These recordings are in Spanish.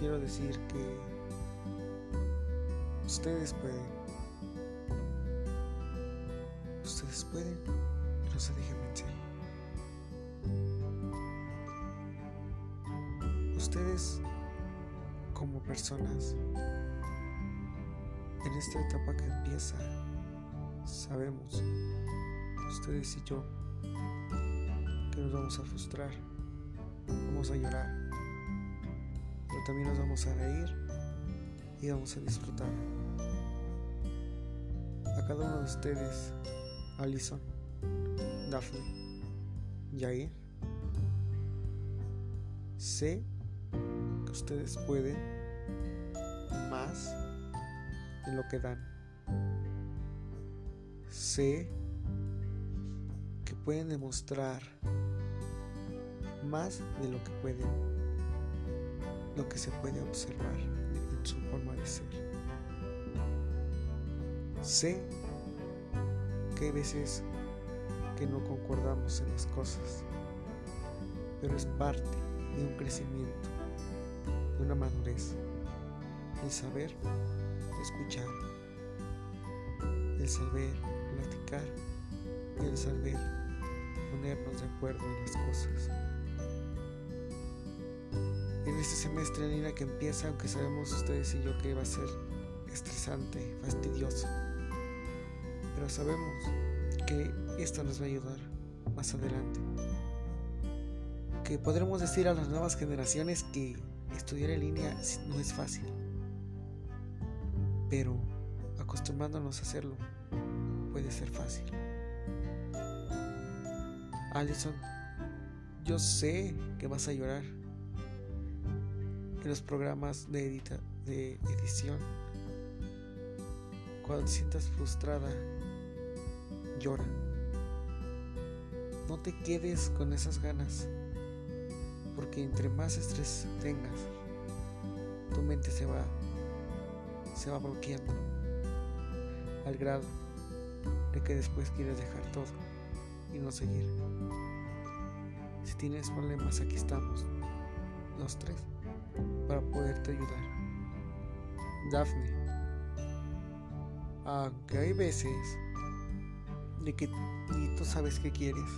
decir que ustedes pueden. Ustedes pueden no se dejen vencer. Ustedes como personas en esta etapa que empieza, sabemos, ustedes y yo, que nos vamos a frustrar, vamos a llorar, también nos vamos a reír y vamos a disfrutar. A cada uno de ustedes, Alison, Daphne, Jair, sé que ustedes pueden más de lo que dan. Sé que pueden demostrar más de lo que pueden, lo que se puede observar en su forma de ser. Sé que hay veces que no concordamos en las cosas, pero es parte de un crecimiento, de una madurez, el saber escuchar, el saber platicar y el saber ponernos de acuerdo en las cosas. Este semestre línea que empieza, aunque sabemos ustedes y yo que va a ser estresante, fastidioso, pero sabemos que esto nos va a ayudar más adelante. Que podremos decir a las nuevas generaciones que estudiar en línea no es fácil pero acostumbrándonos a hacerlo puede ser fácil. Allison, yo sé que vas a llorar en los programas de, edita, de edición. Cuando te sientas frustrada, llora. No te quedes con esas ganas, porque entre más estrés tengas, tu mente se va se va bloqueando al grado de que después quieres dejar todo y no seguir. Si tienes problemas, aquí estamos, los tres, para poderte ayudar. Daphne, aunque hay veces de que ni tú sabes qué quieres,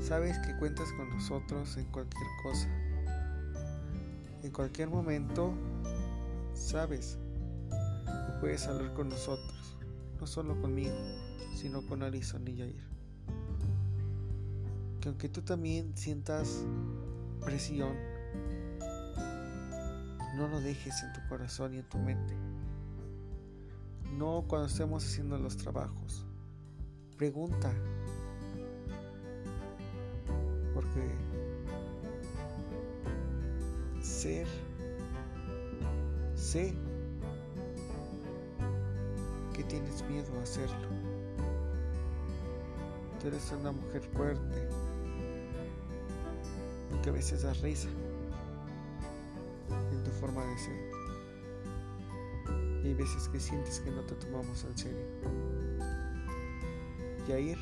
sabes que cuentas con nosotros en cualquier cosa. En cualquier momento Sabes que puedes hablar con nosotros, no solo conmigo, sino con Alison y Jair. Que aunque tú también sientas presión, no lo dejes en tu corazón y en tu mente. No cuando estemos haciendo los trabajos. Pregunta. Porque ser Sé que tienes miedo a hacerlo. Tú eres una mujer fuerte, aunque a veces das risa tu forma de ser. Y hay veces que sientes que no te tomamos en serio. Yair,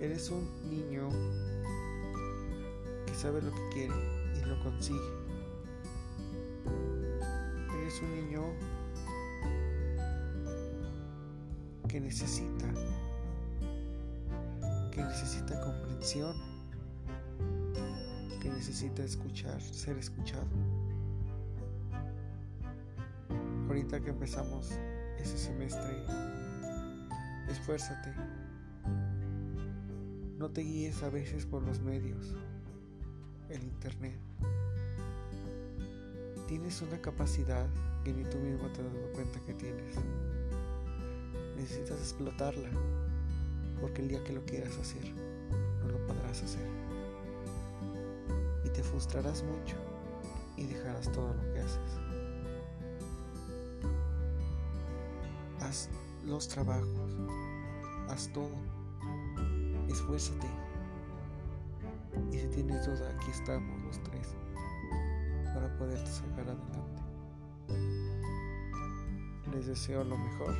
eres un niño que sabe lo que quiere y lo consigue es un niño que necesita, que necesita comprensión, que necesita escuchar, ser escuchado. Ahorita que empezamos ese semestre, esfuérzate. No te guíes a veces por los medios, el internet. Tienes una capacidad que ni tú mismo te has dado cuenta que tienes. Necesitas explotarla, porque el día que lo quieras hacer, no lo podrás hacer. Te frustrarás mucho y dejarás todo lo que haces. Haz los trabajos, haz todo, esfuérzate. Y si tienes duda, aquí estamos los tres para poderte sacar adelante. Les deseo lo mejor.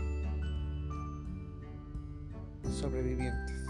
Sobrevivientes.